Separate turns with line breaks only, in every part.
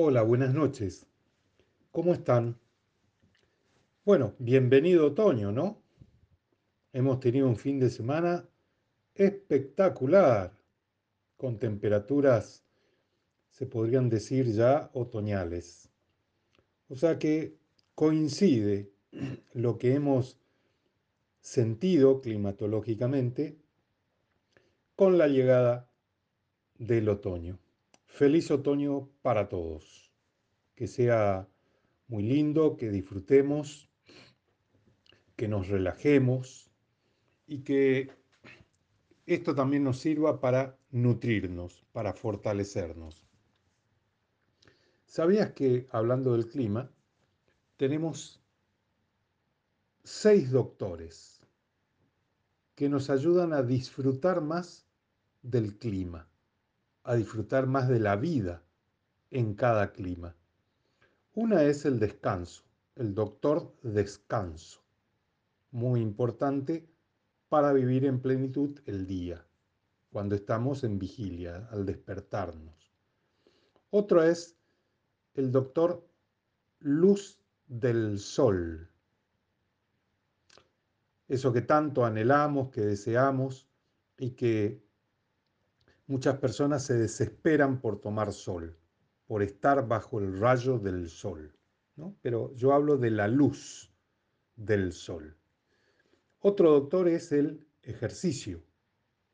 Hola, buenas noches. ¿Cómo están? Bueno, bienvenido otoño, ¿no? Hemos tenido un fin de semana espectacular, con temperaturas, se podrían decir ya, otoñales. O sea que coincide lo que hemos sentido climatológicamente con la llegada del otoño. Feliz otoño para todos. Que sea muy lindo, que disfrutemos, que nos relajemos y que esto también nos sirva para nutrirnos, para fortalecernos. ¿Sabías que, hablando del clima, tenemos seis doctores que nos ayudan a disfrutar más del clima? A disfrutar más de la vida en cada clima. Una es el descanso, el doctor descanso, muy importante para vivir en plenitud el día, cuando estamos en vigilia, al despertarnos. Otro es el doctor luz del sol, eso que tanto anhelamos, que deseamos y que Muchas personas se desesperan por tomar sol, por estar bajo el rayo del sol. ¿no? Pero yo hablo de la luz del sol. Otro doctor es el ejercicio,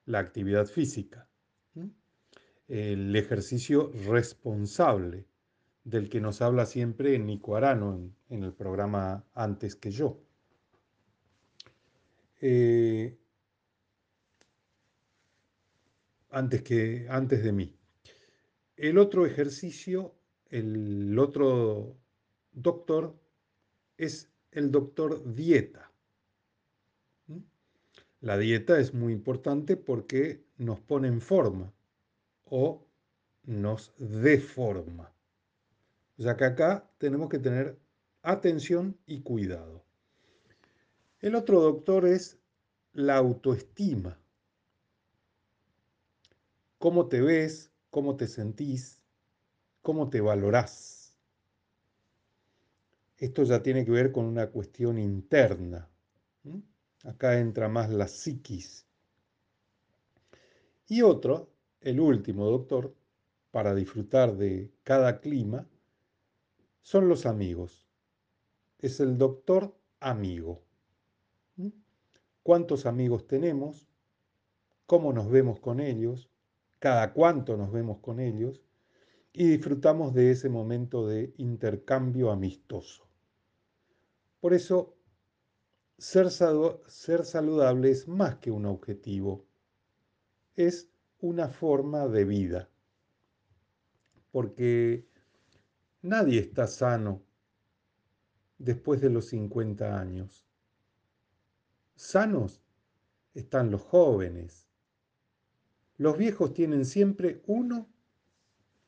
la actividad física, el ejercicio responsable del que nos habla siempre Nico Arano en, el programa Antes que yo. Eh, antes, que, antes de mí. El otro ejercicio, el otro doctor, es el doctor dieta. ¿Mm? La dieta es muy importante porque nos pone en forma o nos deforma. Sea que acá tenemos que tener atención y cuidado. El otro doctor es la autoestima cómo te ves, cómo te sentís, cómo te valorás. Esto ya tiene que ver con una cuestión interna. Acá entra más la psiquis. Y otro, el último doctor, para disfrutar de cada clima, son los amigos. Es el doctor amigo. ¿Cuántos amigos tenemos? ¿Cómo nos vemos con ellos? Cada cuánto nos vemos con ellos y disfrutamos de ese momento de intercambio amistoso. Por eso, ser, ser saludable es más que un objetivo, es una forma de vida, porque nadie está sano después de los 50 años. Sanos están los jóvenes, los viejos tienen siempre uno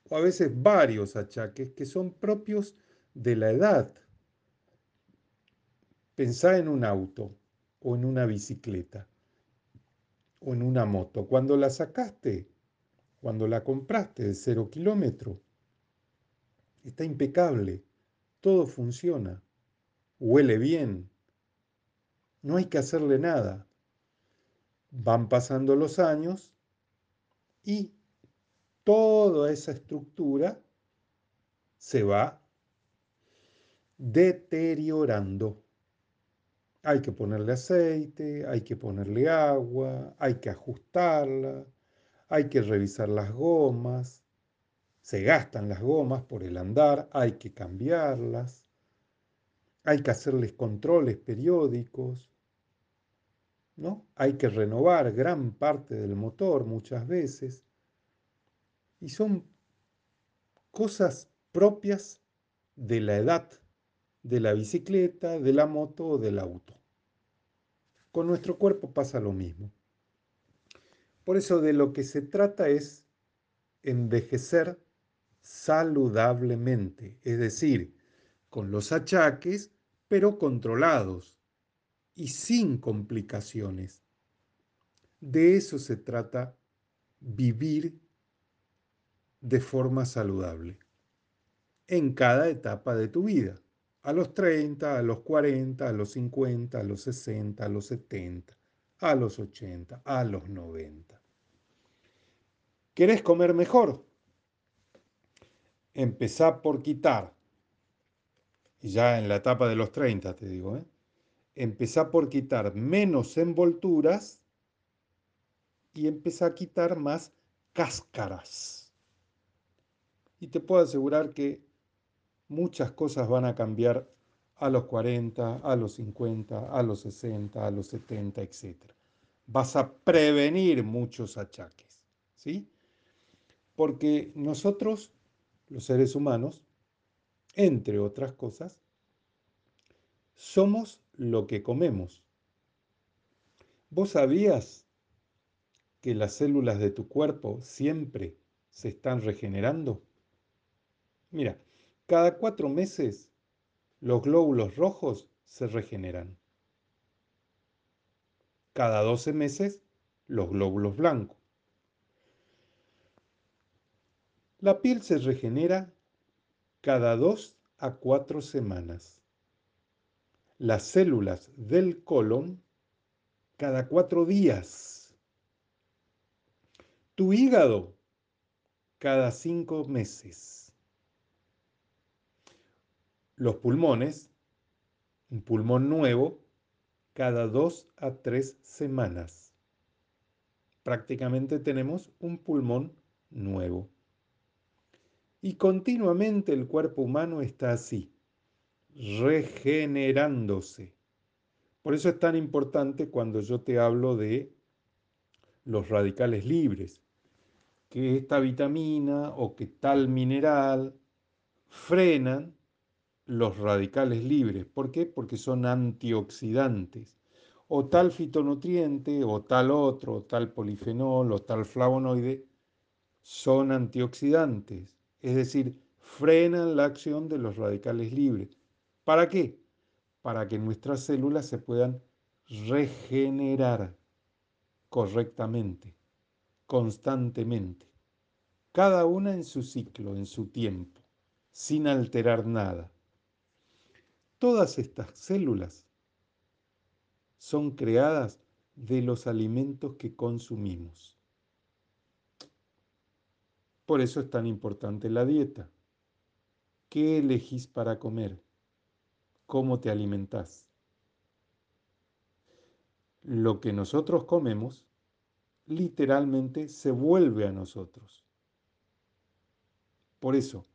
o a veces varios achaques que son propios de la edad. Pensá en un auto o en una bicicleta o en una moto. Cuando la sacaste, cuando la compraste de cero kilómetro, está impecable, todo funciona, huele bien, no hay que hacerle nada. Van pasando los años y toda esa estructura se va deteriorando. Hay que ponerle aceite, hay que ponerle agua, hay que ajustarla, hay que revisar las gomas, se gastan las gomas por el andar, hay que cambiarlas, hay que hacerles controles periódicos, ¿no? Hay que renovar gran parte del motor muchas veces. Y son cosas propias de la edad de la bicicleta, de la moto o del auto. Con nuestro cuerpo pasa lo mismo. Por eso de lo que se trata es envejecer saludablemente, es decir, con los achaques, pero controlados, y sin complicaciones. De eso se trata vivir de forma saludable. en cada etapa de tu vida. A los 30, a los 40, a los 50, a los 60, a los 70, a los 80, a los 90. ¿Querés comer mejor? Empezá por quitar. Y ya en la etapa de los 30, te digo, ¿eh? Empezá por quitar menos envolturas y empezá a quitar más cáscaras. Y te puedo asegurar que muchas cosas van a cambiar a los 40, a los 50, a los 60, a los 70, etc. Vas a prevenir muchos achaques, ¿sí? Porque nosotros, los seres humanos, entre otras cosas, somos lo que comemos. ¿Vos sabías que las células de tu cuerpo siempre se están regenerando? Mira, cada cuatro meses los glóbulos rojos se regeneran. Cada 12 meses los glóbulos blancos. La piel se regenera cada dos a cuatro semanas. Las células del colon cada cuatro días. Tu hígado cada cinco meses. Los pulmones, un pulmón nuevo, cada dos a tres semanas. Prácticamente tenemos un pulmón nuevo. Y continuamente el cuerpo humano está así, regenerándose. Por eso es tan importante cuando yo te hablo de los radicales libres, que esta vitamina o que tal mineral frenan los radicales libres. ¿Por qué? Porque son antioxidantes. O tal fitonutriente, o tal otro, o tal polifenol, o tal flavonoide, son antioxidantes es decir, frenan la acción de los radicales libres. ¿Para qué? Para que nuestras células se puedan regenerar correctamente, constantemente, cada una en su ciclo, en su tiempo, sin alterar nada. Todas estas células son creadas de los alimentos que consumimos. Por eso es tan importante la dieta. ¿Qué elegís para comer? ¿Cómo te alimentás? Lo que nosotros comemos literalmente se vuelve a nosotros. Por eso,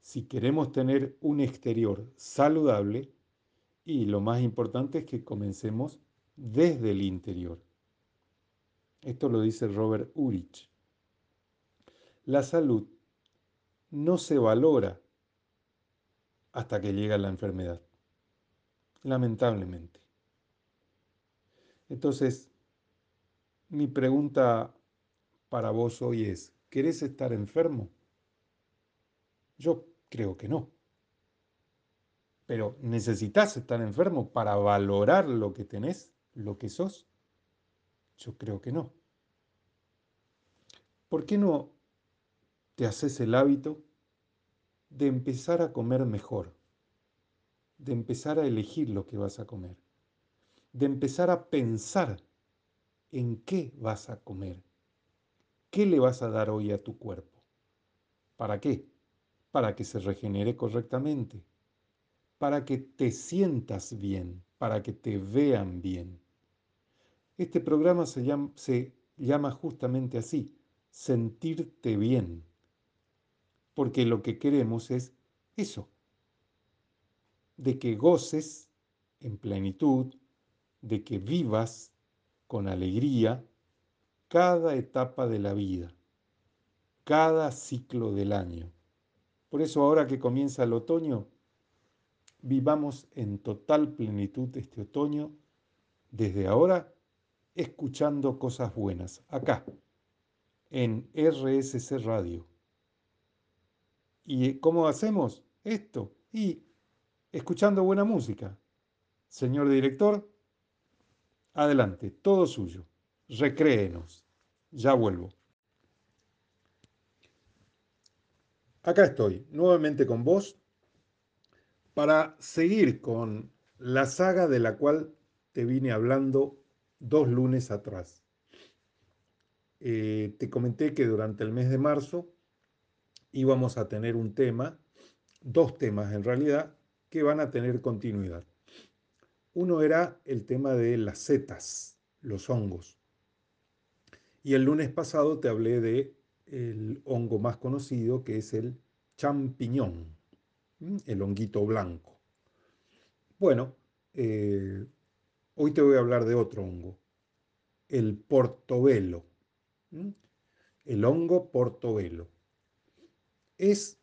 si queremos tener un exterior saludable, y lo más importante es que comencemos desde el interior. Esto lo dice Robert Urich la salud no se valora hasta que llega la enfermedad, lamentablemente. Entonces, mi pregunta para vos hoy es, ¿querés estar enfermo? Yo creo que no. Pero ¿necesitas estar enfermo para valorar lo que tenés, lo que sos? Yo creo que no. ¿Por qué no te haces el hábito de empezar a comer mejor, de empezar a elegir lo que vas a comer, de empezar a pensar en qué vas a comer, qué le vas a dar hoy a tu cuerpo. ¿Para qué? Para que se regenere correctamente, para que te sientas bien, para que te vean bien. Este programa se llama, se llama justamente así, sentirte bien porque lo que queremos es eso, de que goces en plenitud, de que vivas con alegría cada etapa de la vida, cada ciclo del año. Por eso ahora que comienza el otoño, vivamos en total plenitud este otoño, desde ahora, escuchando cosas buenas, acá, en RSC Radio ¿Y cómo hacemos esto? Y escuchando buena música. Señor director, adelante, todo suyo. Recréenos. Ya vuelvo. Acá estoy, nuevamente con vos, para seguir con la saga de la cual te vine hablando dos lunes atrás. Eh, te comenté que durante el mes de marzo íbamos a tener un tema, dos temas en realidad, que van a tener continuidad. Uno era el tema de las setas, los hongos. Y el lunes pasado te hablé de el hongo más conocido, que es el champiñón, el honguito blanco. Bueno, eh, hoy te voy a hablar de otro hongo, el portobelo, el hongo portobelo. Es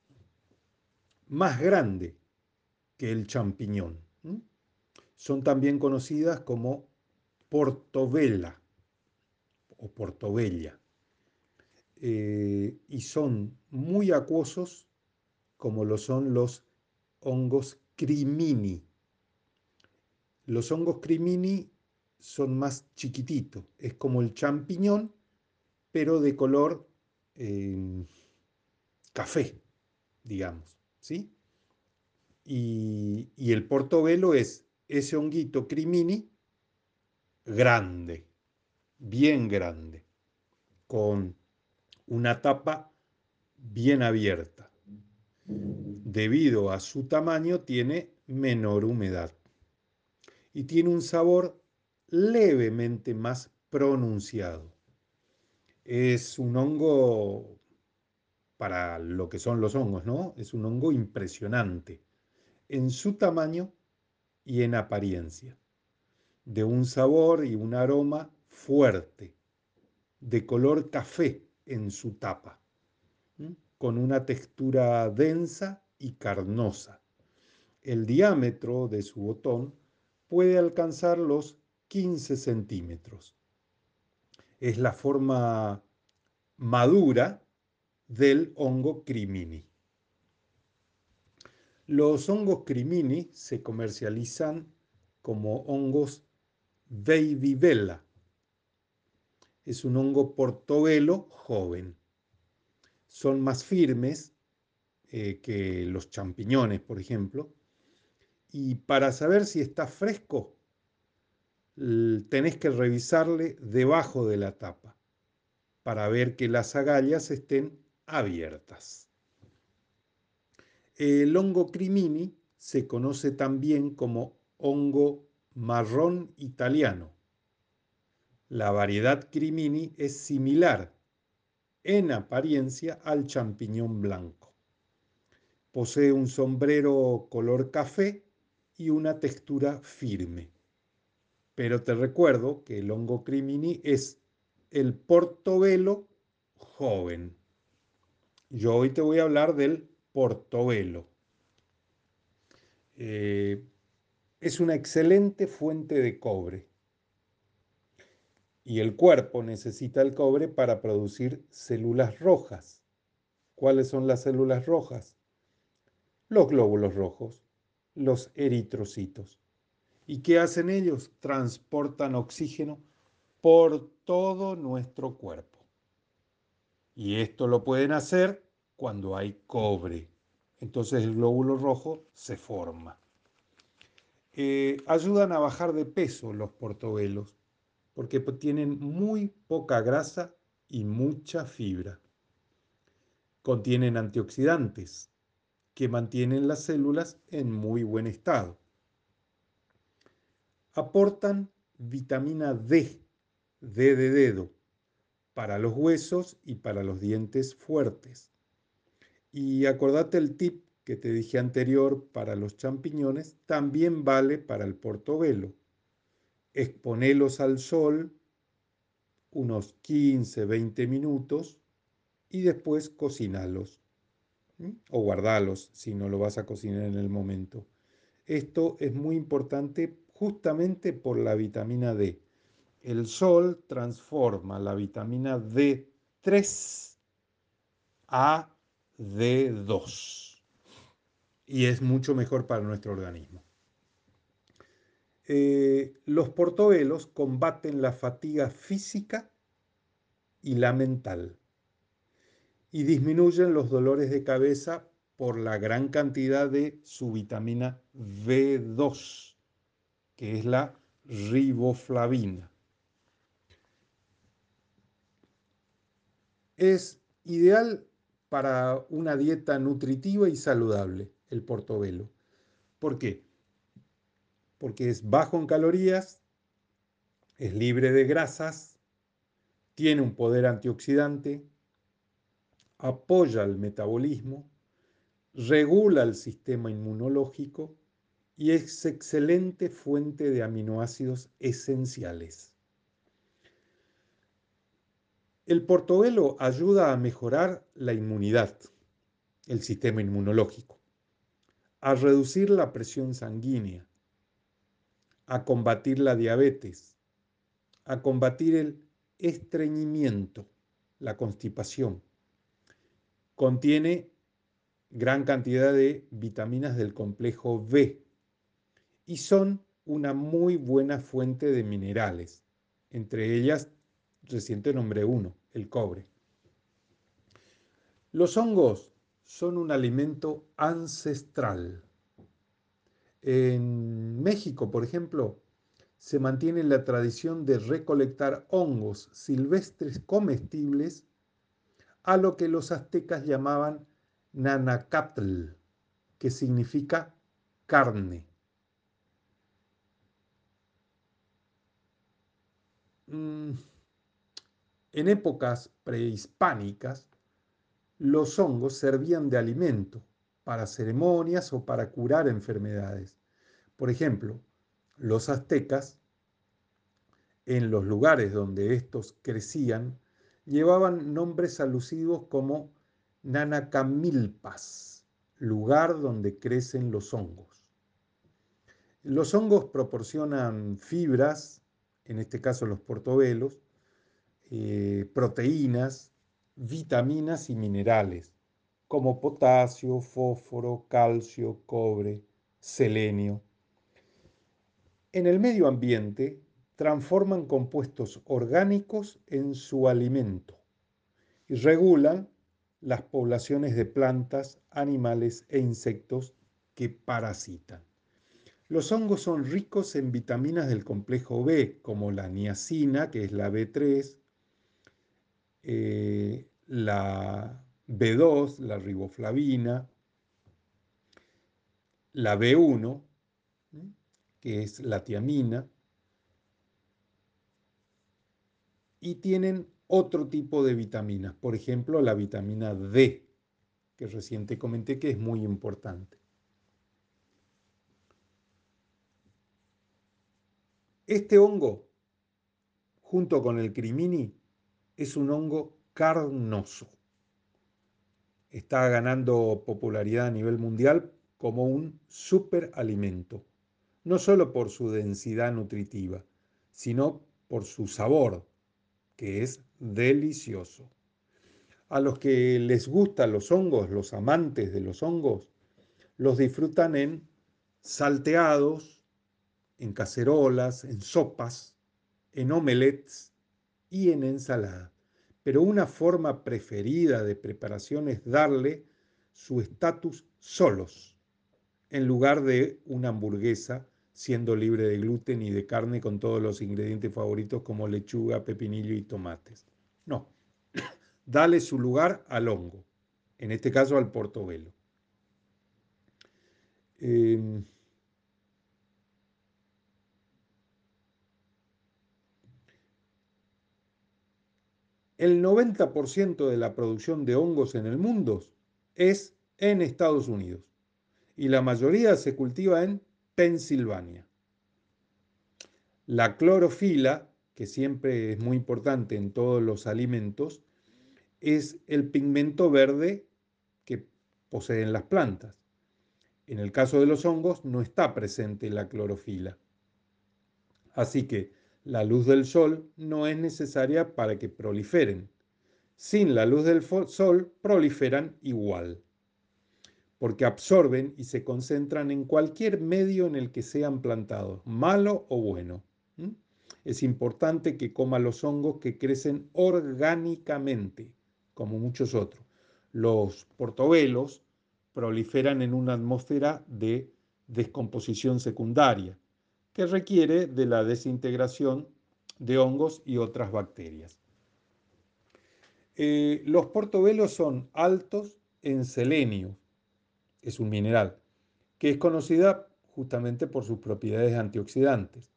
más grande que el champiñón. Son también conocidas como portobela o portobella. Eh, y son muy acuosos como lo son los hongos crimini. Los hongos crimini son más chiquititos, es como el champiñón, pero de color em, café, digamos, ¿sí? Y, y el portobelo es ese honguito crimini grande, bien grande, con una tapa bien abierta. Debido a su tamaño tiene menor humedad y tiene un sabor levemente más pronunciado. Es un hongo para lo que son los hongos, ¿no? Es un hongo impresionante en su tamaño y en apariencia, de un sabor y un aroma fuerte, de color café en su tapa, con una textura densa y carnosa. El diámetro de su botón puede alcanzar los 15 centímetros. Es la forma madura del hongo crimini. Los hongos crimini se comercializan como hongos vela es un hongo portobelo joven. Son más firmes eh, que los champiñones, por ejemplo. Y para saber si está fresco, tenés que revisarle debajo de la tapa para ver que las agallas estén abiertas. El hongo crimini se conoce también como hongo marrón italiano la variedad crimini es similar en apariencia al champiñón blanco. Posee un sombrero color café y una textura firme. Pero te recuerdo que el hongo crimini es el portobelo joven. Yo hoy te voy a hablar del portobelo. Eh, es una excelente fuente de cobre y el cuerpo necesita el cobre para producir células rojas. ¿Cuáles son las células rojas? Los glóbulos rojos, los eritrocitos. ¿Y qué hacen ellos? Transportan oxígeno por todo nuestro cuerpo. Y esto lo pueden hacer cuando hay cobre. Entonces el glóbulo rojo se forma. Eh, ayudan a bajar de peso los portobelos porque tienen muy poca grasa y mucha fibra. Contienen antioxidantes que mantienen las células en muy buen estado. Aportan vitamina D, D de dedo, para los huesos y para los dientes fuertes. Y acordate el tip que te dije anterior para los champiñones, también vale para el portobelo exponelos al sol unos 15, 20 minutos y después cocinalos o guardalos si no lo vas a cocinar en el momento. Esto es muy importante justamente por la vitamina D. El sol transforma la vitamina D3 a D2 y es mucho mejor para nuestro organismo. Eh, los portobelos combaten la fatiga física y la mental. y disminuyen los dolores de cabeza por la gran cantidad de su vitamina B2, que es la riboflavina. Es ideal para una dieta nutritiva y saludable el portobelo. ¿Por qué? Porque es bajo en calorías, es libre de grasas, tiene un poder antioxidante, apoya el metabolismo, regula el sistema inmunológico y es excelente fuente de aminoácidos esenciales. El portobelo ayuda a mejorar la inmunidad, el sistema inmunológico, a reducir la presión sanguínea, a combatir la diabetes, a combatir el estreñimiento, la constipación. Contiene gran cantidad de vitaminas del complejo B y son una muy buena fuente de minerales. Entre ellas, reciente nombre uno, el cobre. Los hongos son un alimento ancestral. En México, por ejemplo, se mantiene la tradición de recolectar hongos silvestres comestibles a lo que los aztecas llamaban nanacatl, que significa carne. Mm, en épocas prehispánicas, los hongos servían de alimento para ceremonias o para curar enfermedades. Por ejemplo, los aztecas, en los lugares donde estos crecían, llevaban nombres alusivos como Nanacamilpas, lugar donde crecen los hongos. Los hongos proporcionan fibras, en este caso los portobelos, eh, proteínas, vitaminas y minerales, como potasio, fósforo, calcio, cobre, selenio. En el medio ambiente transforman compuestos orgánicos en su alimento y regulan las poblaciones de plantas, animales e insectos que parasitan. Los hongos son ricos en vitaminas del complejo B, como la niacina, que es la B3, eh, la B2, la riboflavina, la B1, que es la tiamina, y tienen otro tipo de vitaminas, por ejemplo la vitamina D, que recién te comenté que es muy importante. Este hongo, junto con el crimini, es un hongo carnoso. Está ganando popularidad a nivel mundial como un superalimento, no solo por su densidad nutritiva, sino por su sabor, que es delicioso. A los que les gustan los hongos, los amantes de los hongos, los disfrutan en salteados, en cacerolas, en sopas, en omelets y en ensalada. Pero una forma preferida de preparación es darle su estatus solos, en lugar de una hamburguesa siendo libre de gluten y de carne con todos los ingredientes favoritos como lechuga, pepinillo y tomates. No, dale su lugar al hongo, en este caso al portobelo. Em, el 90% de la producción de hongos en el mundo es en Estados Unidos y la mayoría se cultiva en Pensilvania. La clorofila, que siempre es muy importante en todos los alimentos, es el pigmento verde que poseen las plantas. En el caso de los hongos no está presente la clorofila. Así que la luz del sol no es necesaria para que proliferen. Sin la luz del sol proliferan igual porque absorben y se concentran en cualquier medio en el que sean plantados, malo o bueno. Es importante que coma los hongos que crecen orgánicamente, como muchos otros, Los portobelos proliferan en una atmósfera de descomposición secundaria que requiere de la desintegración de hongos y otras bacterias. Eh, los portobelos son altos en selenio, es un mineral, que es conocida justamente por sus propiedades antioxidantes,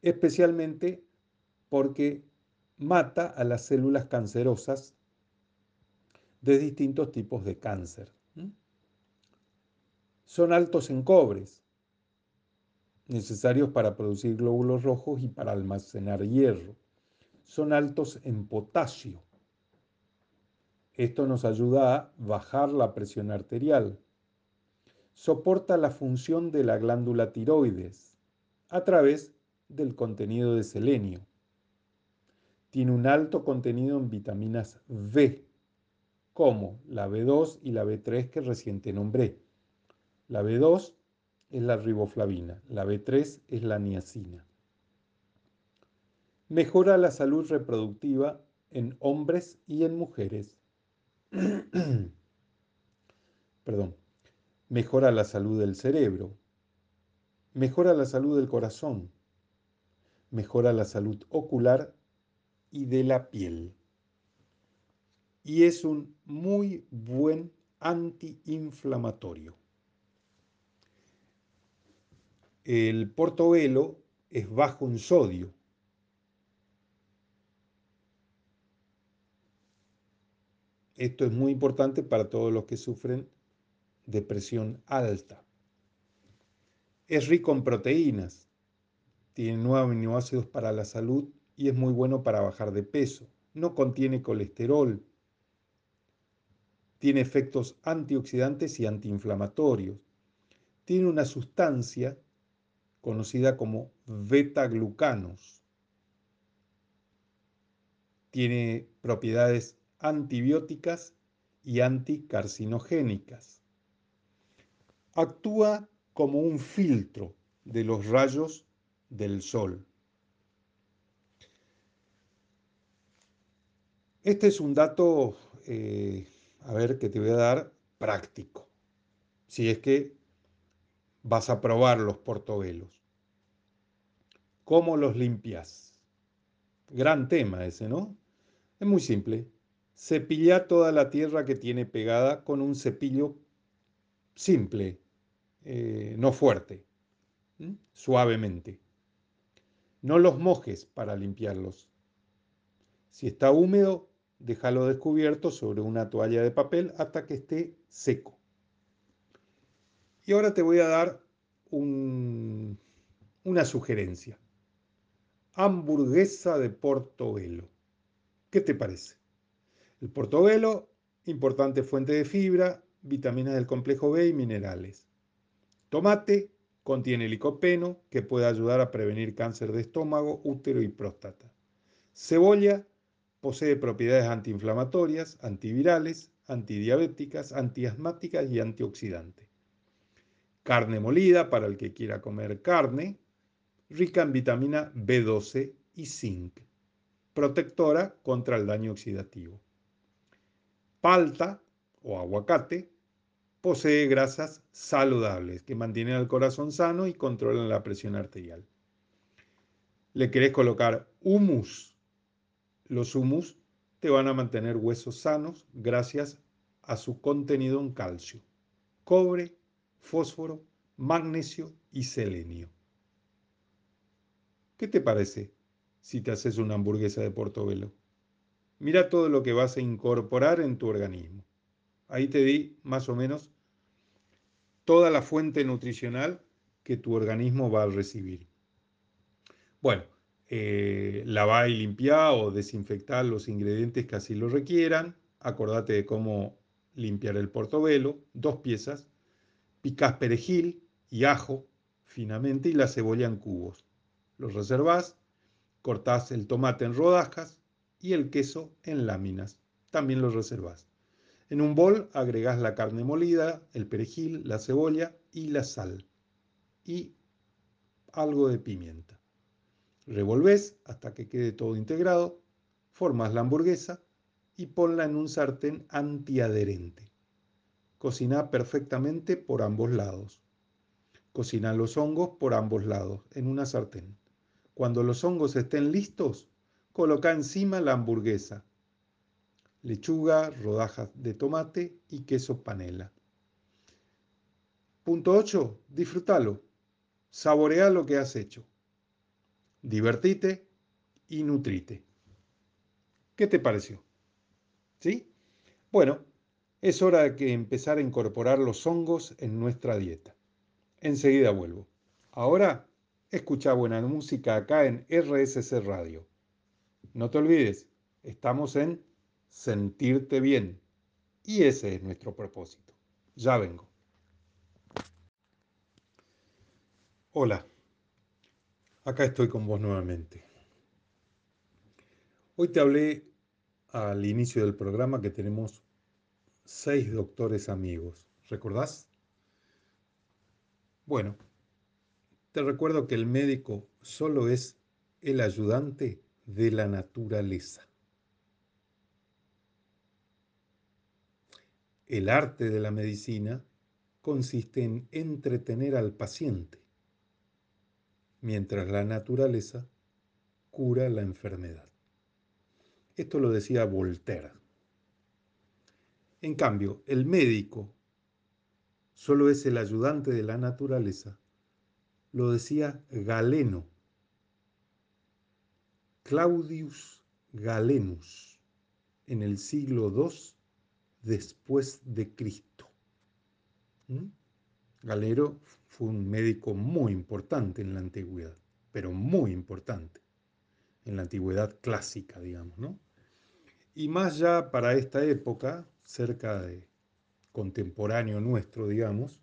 especialmente porque mata a las células cancerosas de distintos tipos de cáncer. Son altos en cobres, necesarios para producir glóbulos rojos y para almacenar hierro. Son altos en potasio. Esto nos ayuda a bajar la presión arterial. Soporta la función de la glándula tiroides a través del contenido de selenio. Tiene un alto contenido en vitaminas B, como la B2 y la B3 que recién nombré. La B2 es la riboflavina, la B3 es la niacina. Mejora la salud reproductiva en hombres y en mujeres. Perdón. Mejora la salud del cerebro. Mejora la salud del corazón. Mejora la salud ocular y de la piel. Y es un muy buen antiinflamatorio. El portobelo es bajo en sodio. Esto es muy importante para todos los que sufren de presión alta. Es rico en proteínas, tiene nueve aminoácidos para la salud y es muy bueno para bajar de peso. No contiene colesterol. Tiene efectos antioxidantes y antiinflamatorios. Tiene una sustancia conocida como beta-glucanos. Tiene propiedades antibióticas y anticarcinogénicas. Actúa como un filtro de los rayos del sol. Este es un dato, eh, a ver, que te voy a dar práctico. Si es que vas a probar los portobelos. ¿Cómo los limpias? Gran tema ese, ¿no? Es muy simple. Cepilla toda la tierra que tiene pegada con un cepillo simple, eh, no fuerte, suavemente. No los mojes para limpiarlos. Si está húmedo, déjalo descubierto sobre una toalla de papel hasta que esté seco. Y ahora te voy a dar una sugerencia. Hamburguesa de portobelo. ¿Qué te parece? El portobelo, importante fuente de fibra, vitaminas del complejo B y minerales. Tomate, contiene licopeno, que puede ayudar a prevenir cáncer de estómago, útero y próstata. Cebolla, posee propiedades antiinflamatorias, antivirales, antidiabéticas, antiasmáticas y antioxidantes carne molida para el que quiera comer carne, rica en vitamina B12 y zinc, protectora contra el daño oxidativo. Palta o aguacate posee grasas saludables que mantienen el corazón sano y controlan la presión arterial. Le querés colocar humus. Los humus te van a mantener huesos sanos gracias a su contenido en calcio, cobre fósforo, magnesio y selenio. ¿Qué te parece si te haces una hamburguesa de portobelo? Mira todo lo que vas a incorporar en tu organismo. Ahí te di más o menos toda la fuente nutricional que tu organismo va a recibir. Bueno, eh, y limpiar o desinfectar los ingredientes que así lo requieran. Acordate de cómo limpiar el portobelo, dos piezas, Picás perejil y ajo finamente y la cebolla en cubos. Los reservás, cortás el tomate en rodajas y el queso en láminas. También los reservás. En un bol agregás la carne molida, el perejil, la cebolla y la sal. Y algo de pimienta. Revolvés hasta que quede todo integrado, formas la hamburguesa y ponla en un sartén antiadherente. Cocina perfectamente por ambos lados. Cocina los hongos por ambos lados en una sartén. Cuando los hongos estén listos, coloca encima la hamburguesa, lechuga, rodajas de tomate y queso panela. Punto 8. Disfrútalo. Saborea lo que has hecho. Divertite y nutrite. ¿Qué te pareció? ¿Sí? Bueno, es hora de que empezar a incorporar los hongos en nuestra dieta. Enseguida vuelvo. Ahora, escucha buena música acá en RSC Radio. No te olvides, estamos en sentirte bien. Y ese es nuestro propósito. Ya vengo. Hola, acá estoy con vos nuevamente. Hoy te hablé al inicio del programa que tenemos seis doctores amigos. ¿Recordás? Bueno, te recuerdo que el médico solo es el ayudante de la naturaleza. El arte de la medicina consiste en entretener al paciente, mientras la naturaleza cura la enfermedad. Esto lo decía Voltaire. En cambio, el médico solo es el ayudante de la naturaleza, lo decía Galeno, Claudius Galenus, en el siglo II después de Cristo. ¿Mm? Galero fue un médico muy importante en la antigüedad, pero muy importante en la antigüedad clásica, digamos, ¿no? Y más ya para esta época, cerca de contemporáneo nuestro, digamos,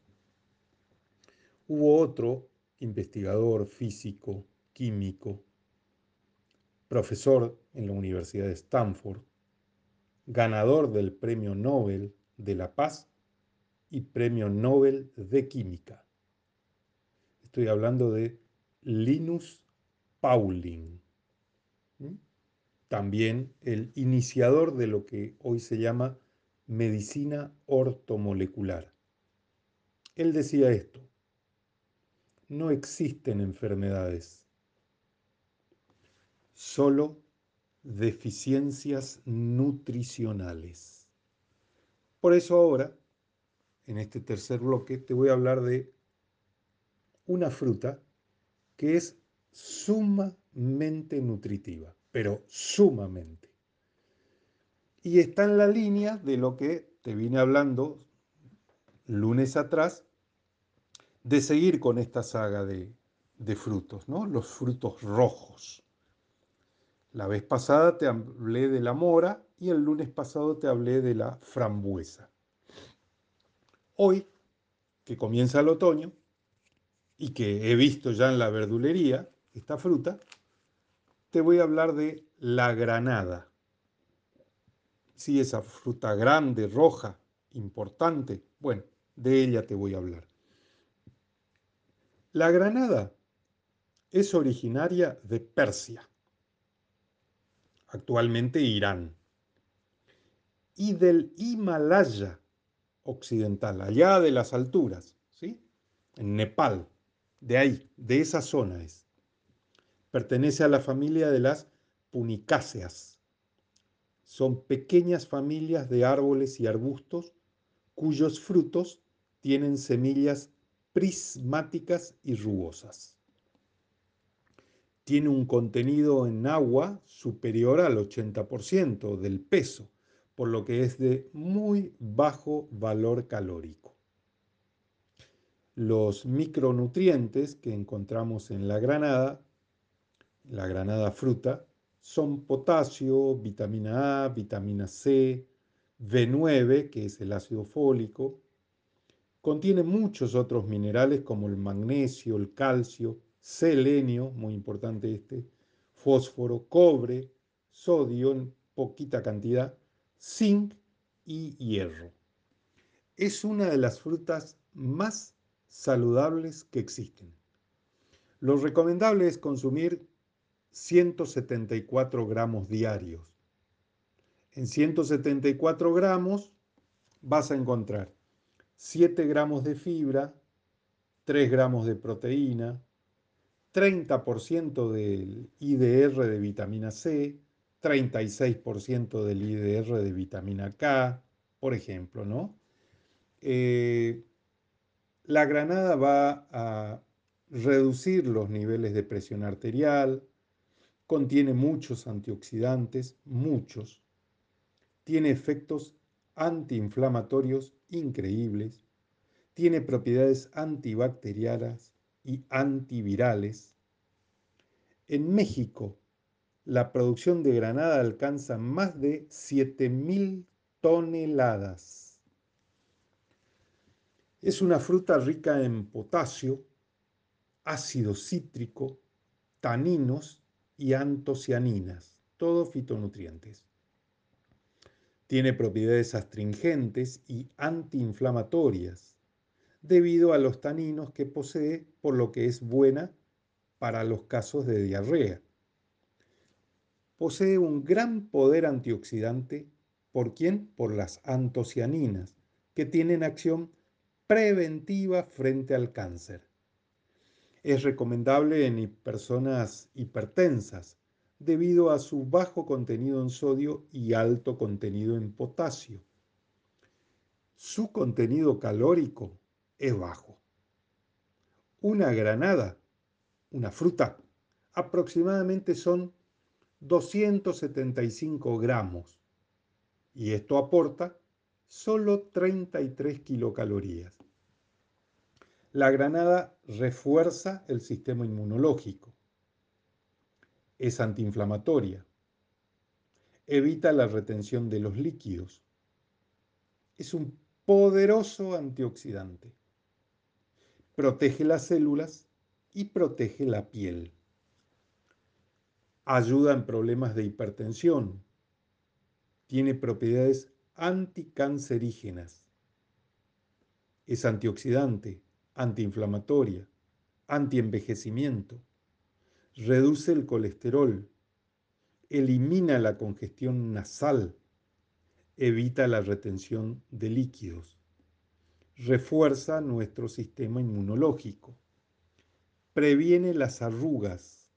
hubo otro investigador físico, químico, profesor en la Universidad de Stanford, ganador del Premio Nobel de la Paz y Premio Nobel de Química. Estoy hablando de Linus Pauling también el iniciador de lo que hoy se llama medicina ortomolecular. Él decía esto, no existen enfermedades, solo deficiencias nutricionales. Por eso ahora, en este tercer bloque, te voy a hablar de una fruta que es sumamente nutritiva pero sumamente. Y está en la línea de lo que te vine hablando lunes atrás, de seguir con esta saga de, frutos, ¿no? Los frutos rojos. La vez pasada te hablé de la mora y el lunes pasado te hablé de la frambuesa. Hoy, que comienza el otoño y que he visto ya en la verdulería esta fruta, te voy a hablar de la granada. Sí, esa fruta grande, roja, importante. Bueno, de ella te voy a hablar. La granada es originaria de Persia, actualmente Irán, y del Himalaya occidental, allá de las alturas, ¿sí? En Nepal, de ahí, de esa zona es. Pertenece a la familia de las punicáceas. Son pequeñas familias de árboles y arbustos cuyos frutos tienen semillas prismáticas y rugosas. Tiene un contenido en agua superior al 80% del peso, por lo que es de muy bajo valor calórico. Los micronutrientes que encontramos en la granada la granada fruta, son potasio, vitamina A, vitamina C, B9, que es el ácido fólico. Contiene muchos otros minerales como el magnesio, el calcio, selenio, muy importante este, fósforo, cobre, sodio en poquita cantidad, zinc y hierro. Es una de las frutas más saludables que existen. Lo recomendable es consumir 174 gramos diarios. En 174 gramos vas a encontrar 7 gramos de fibra, 3 gramos de proteína, 30% del IDR de vitamina C, 36% del IDR de vitamina K, por ejemplo, ¿no? Eh, la granada va a reducir los niveles de presión arterial, contiene muchos antioxidantes, muchos, tiene efectos antiinflamatorios increíbles, tiene propiedades antibacterianas y antivirales. En México, la producción de granada alcanza más de 7.000 toneladas. Es una fruta rica en potasio, ácido cítrico, taninos y antocianinas, todos fitonutrientes. Tiene propiedades astringentes y antiinflamatorias debido a los taninos que posee, por lo que es buena para los casos de diarrea. Posee un gran poder antioxidante, ¿por quién? Por las antocianinas, que tienen acción preventiva frente al cáncer. Es recomendable en personas hipertensas debido a su bajo contenido en sodio y alto contenido en potasio. Su contenido calórico es bajo. Una granada, una fruta, aproximadamente son 275 gramos y esto aporta solo 33 kilocalorías. La granada refuerza el sistema inmunológico. Es antiinflamatoria. Evita la retención de los líquidos. Es un poderoso antioxidante. Protege las células y protege la piel. Ayuda en problemas de hipertensión. Tiene propiedades anticancerígenas. Es antioxidante antiinflamatoria, antienvejecimiento, reduce el colesterol, elimina la congestión nasal, evita la retención de líquidos, refuerza nuestro sistema inmunológico, previene las arrugas,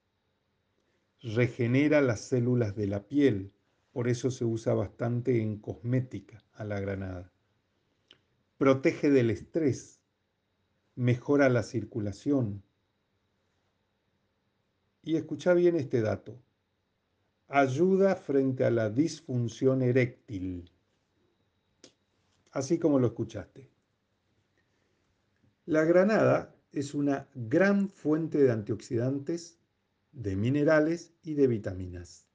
regenera las células de la piel, por eso se usa bastante en cosmética a la granada, protege del estrés, mejora la circulación. Y escucha bien este dato. Ayuda frente a la disfunción eréctil. Así como lo escuchaste. La granada es una gran fuente de antioxidantes, de minerales y de vitaminas.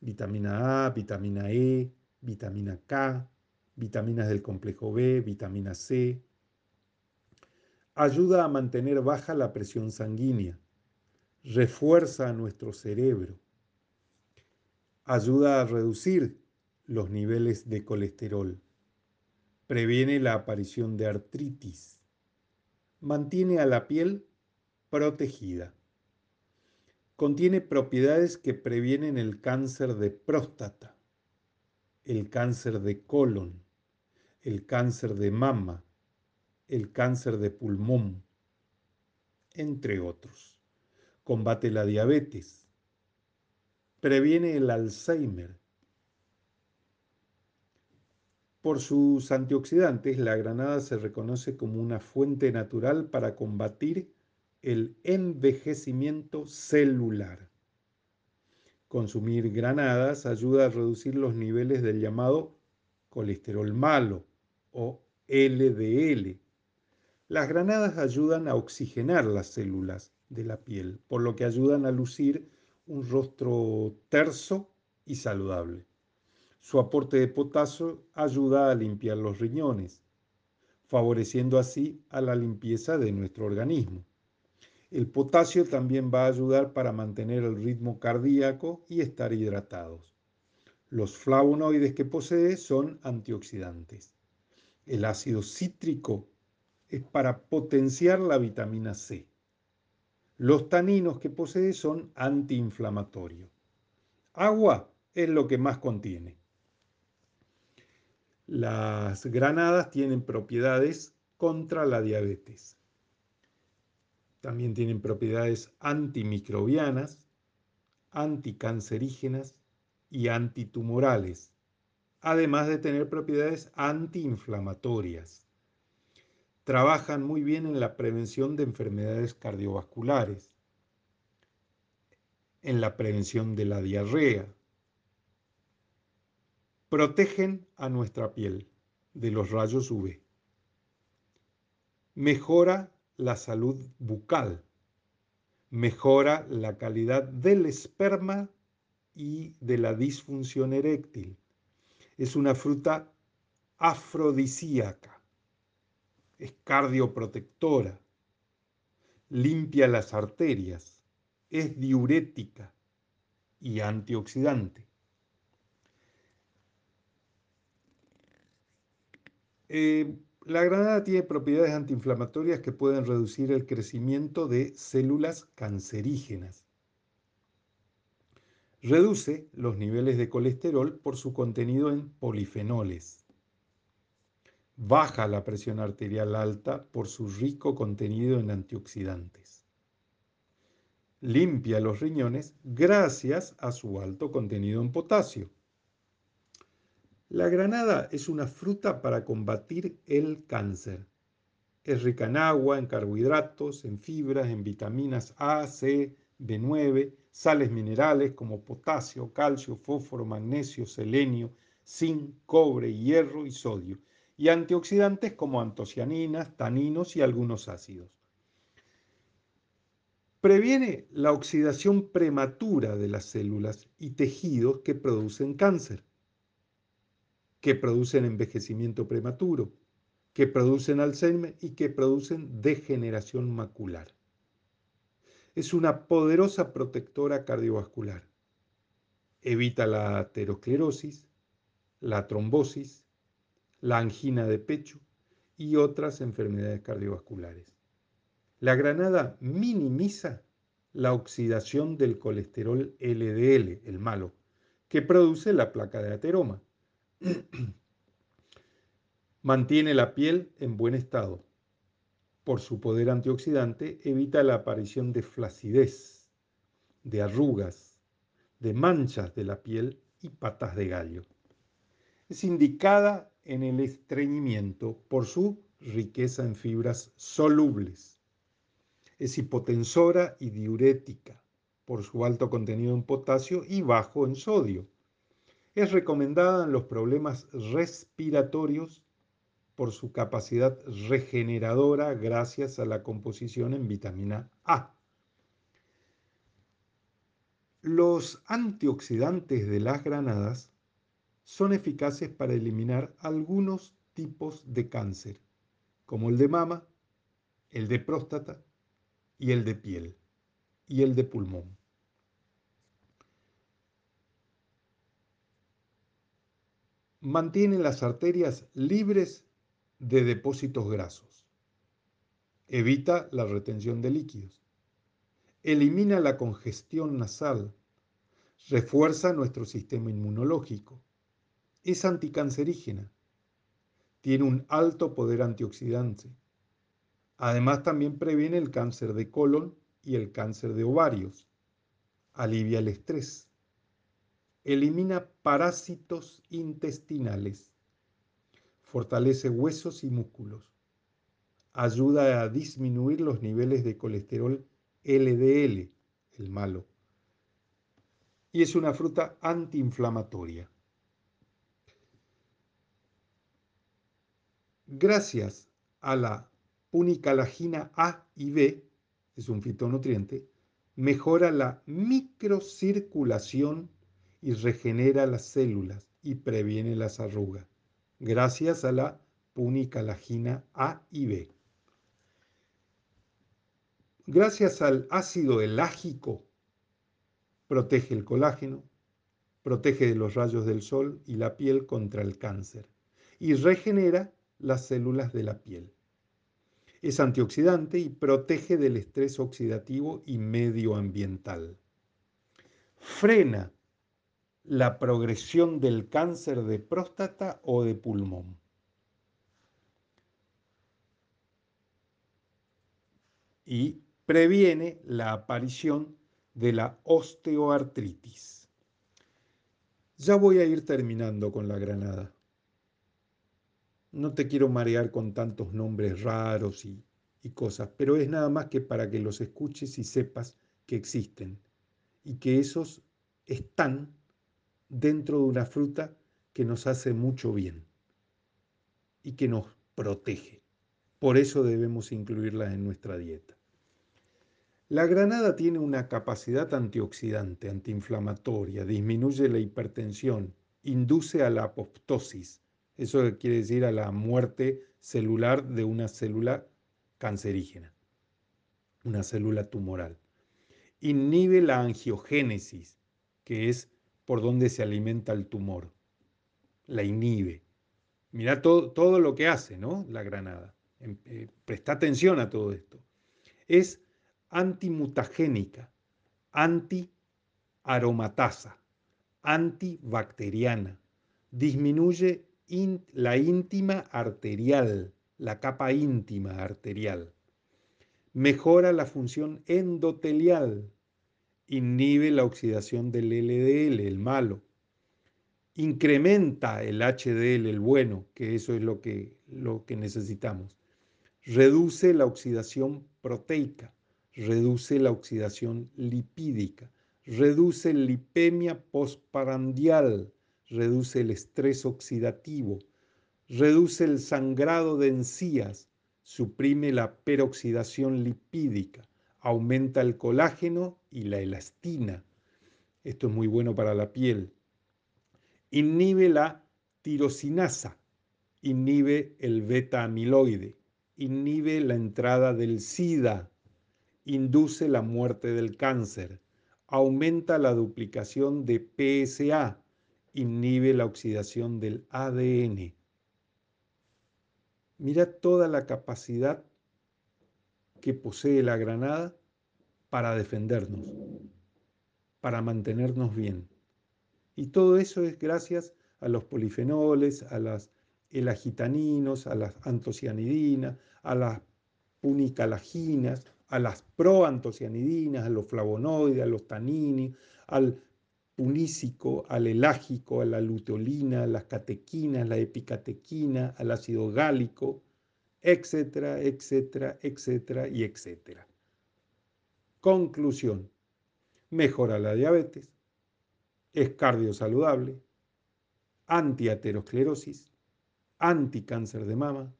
Vitamina A, vitamina E, vitamina K, vitaminas del complejo B, vitamina C, ayuda a mantener baja la presión sanguínea, refuerza nuestro cerebro, ayuda a reducir los niveles de colesterol, previene la aparición de artritis, mantiene a la piel protegida. Contiene propiedades que previenen el cáncer de próstata, el cáncer de colon, el cáncer de mama, el cáncer de pulmón, entre otros. Combate la diabetes, previene el Alzheimer. Por sus antioxidantes, la granada se reconoce como una fuente natural para combatir el envejecimiento celular. Consumir granadas ayuda a reducir los niveles del llamado colesterol malo o LDL, las granadas ayudan a oxigenar las células de la piel, por lo que ayudan a lucir un rostro terso y saludable. Su aporte de potasio ayuda a limpiar los riñones, favoreciendo así a la limpieza de nuestro organismo. El potasio también va a ayudar para mantener el ritmo cardíaco y estar hidratados. Los flavonoides que posee son antioxidantes. El ácido cítrico es para potenciar la vitamina C. Los taninos que posee son antiinflamatorios. Agua es lo que más contiene. Las granadas tienen propiedades contra la diabetes. También tienen propiedades antimicrobianas, anticancerígenas y antitumorales, además de tener propiedades antiinflamatorias. Trabajan muy bien en la prevención de enfermedades cardiovasculares, en la prevención de la diarrea. Protegen a nuestra piel de los rayos UV. Mejora la salud bucal. Mejora la calidad del esperma y de la disfunción eréctil. Es una fruta afrodisíaca. Es cardioprotectora. Limpia las arterias. Es diurética y antioxidante. Eh, la granada tiene propiedades antiinflamatorias que pueden reducir el crecimiento de células cancerígenas. Reduce los niveles de colesterol por su contenido en polifenoles. Baja la presión arterial alta por su rico contenido en antioxidantes. Limpia los riñones gracias a su alto contenido en potasio. La granada es una fruta para combatir el cáncer. Es rica en agua, en carbohidratos, en fibras, en vitaminas A, C, B9, sales minerales como potasio, calcio, fósforo, magnesio, selenio, zinc, cobre, hierro y sodio, y antioxidantes como antocianinas, taninos y algunos ácidos. Previene la oxidación prematura de las células y tejidos que producen cáncer que producen envejecimiento prematuro, que producen Alzheimer y que producen degeneración macular. Es una poderosa protectora cardiovascular. Evita la aterosclerosis, la trombosis, la angina de pecho y otras enfermedades cardiovasculares. La granada minimiza la oxidación del colesterol LDL, el malo, que produce la placa de ateroma. Mantiene la piel en buen estado. Por su poder antioxidante, evita la aparición de flacidez, de arrugas, de manchas de la piel y patas de gallo. Es indicada en el estreñimiento por su riqueza en fibras solubles. Es hipotensora y diurética por su alto contenido en potasio y bajo en sodio es recomendada en los problemas respiratorios por su capacidad regeneradora gracias a la composición en vitamina A. Los antioxidantes de las granadas son eficaces para eliminar algunos tipos de cáncer, como el de mama, el de próstata y el de piel y el de pulmón. mantiene las arterias libres de depósitos grasos. Evita la retención de líquidos. Elimina la congestión nasal. Refuerza nuestro sistema inmunológico. Es anticancerígena. Tiene un alto poder antioxidante. Además también previene el cáncer de colon y el cáncer de ovarios. Alivia el estrés elimina parásitos intestinales, fortalece huesos y músculos, ayuda a disminuir los niveles de colesterol LDL, el malo, y es una fruta antiinflamatoria. Gracias a la punicalagina A y B, es un fitonutriente, mejora la microcirculación y regenera las células y previene las arrugas, gracias a la punicalagina A y B. Gracias al ácido elágico, protege el colágeno, protege de los rayos del sol y la piel contra el cáncer y regenera las células de la piel. Es antioxidante y protege del estrés oxidativo y medioambiental. Frena la progresión del cáncer de próstata o de pulmón. Y previene la aparición de la osteoartritis. Ya voy a ir terminando con la granada. No te quiero marear con tantos nombres raros y, cosas, pero es nada más que para que los escuches y sepas que existen y que esos están dentro de una fruta que nos hace mucho bien y que nos protege. Por eso debemos incluirlas en nuestra dieta. La granada tiene una capacidad antioxidante, antiinflamatoria, disminuye la hipertensión, induce a la apoptosis, eso quiere decir a la muerte celular de una célula cancerígena, una célula tumoral. Inhibe la angiogénesis, que es por donde se alimenta el tumor. La inhibe. Mira todo, todo lo que hace, ¿no? La granada. Em, eh, presta atención a todo esto. Es antimutagénica, antiaromatasa, antibacteriana. Disminuye la íntima arterial, la capa íntima arterial. Mejora la función endotelial, inhibe la oxidación del LDL, el malo, incrementa el HDL, el bueno, que eso es lo que, lo que necesitamos, reduce la oxidación proteica, reduce la oxidación lipídica, reduce lipemia postparandial, reduce el estrés oxidativo, reduce el sangrado de encías, suprime la peroxidación lipídica, aumenta el colágeno y la elastina. Esto es muy bueno para la piel. Inhibe la tirosinasa, inhibe el beta amiloide, inhibe la entrada del SIDA, induce la muerte del cáncer, aumenta la duplicación de PSA, inhibe la oxidación del ADN. Mira toda la capacidad que posee la granada para defendernos, para mantenernos bien. Y todo eso es gracias a los polifenoles, a las elagitaninos, a las antocianidinas, a las punicalaginas, a las proantocianidinas, a los flavonoides, a los tanini, al punícico, al elágico, a la luteolina, a las catequinas, la epicatequina, al ácido gálico, etcétera, etcétera, etcétera y etcétera. Conclusión. Mejora la diabetes, es cardiosaludable, antiaterosclerosis, anticáncer de mama,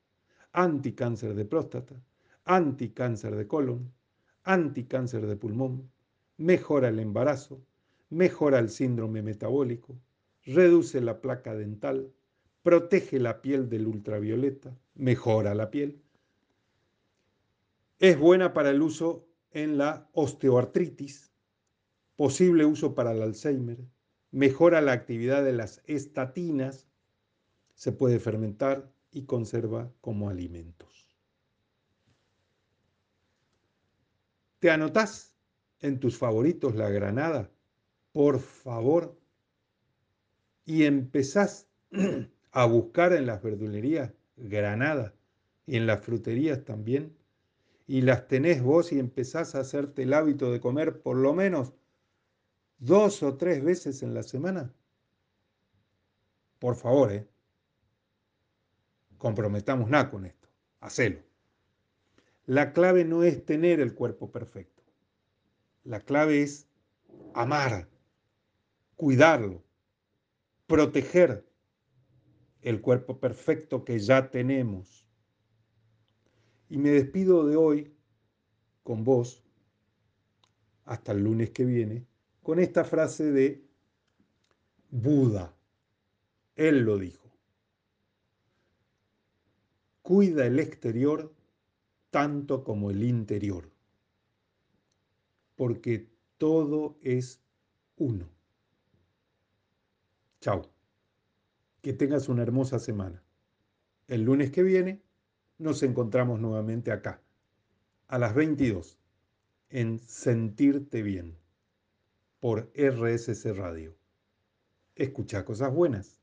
anticáncer de próstata, anticáncer de colon, anticáncer de pulmón, mejora el embarazo, mejora el síndrome metabólico, reduce la placa dental, protege la piel del ultravioleta, mejora la piel. Es buena para el uso en la osteoartritis, posible uso para el Alzheimer, mejora la actividad de las estatinas, se puede fermentar y conserva como alimentos. ¿Te anotás en tus favoritos la granada? Por favor. Y empezás a buscar en las verdulerías granada y en las fruterías también, y las tenés vos y empezás a hacerte el hábito de comer por lo menos dos o tres veces en la semana, por favor, ¿eh? nada con esto, hacelo. La clave no es tener el cuerpo perfecto, la clave es amar, cuidarlo, proteger el cuerpo perfecto que ya tenemos. Y me despido de hoy con vos, hasta el lunes que viene, con esta frase de Buda. Él lo dijo. Cuida el exterior tanto como el interior, porque todo es uno. Chao. Que tengas una hermosa semana. El lunes que viene nos encontramos nuevamente acá, a las 22, en Sentirte Bien, por RSC Radio. escucha cosas buenas.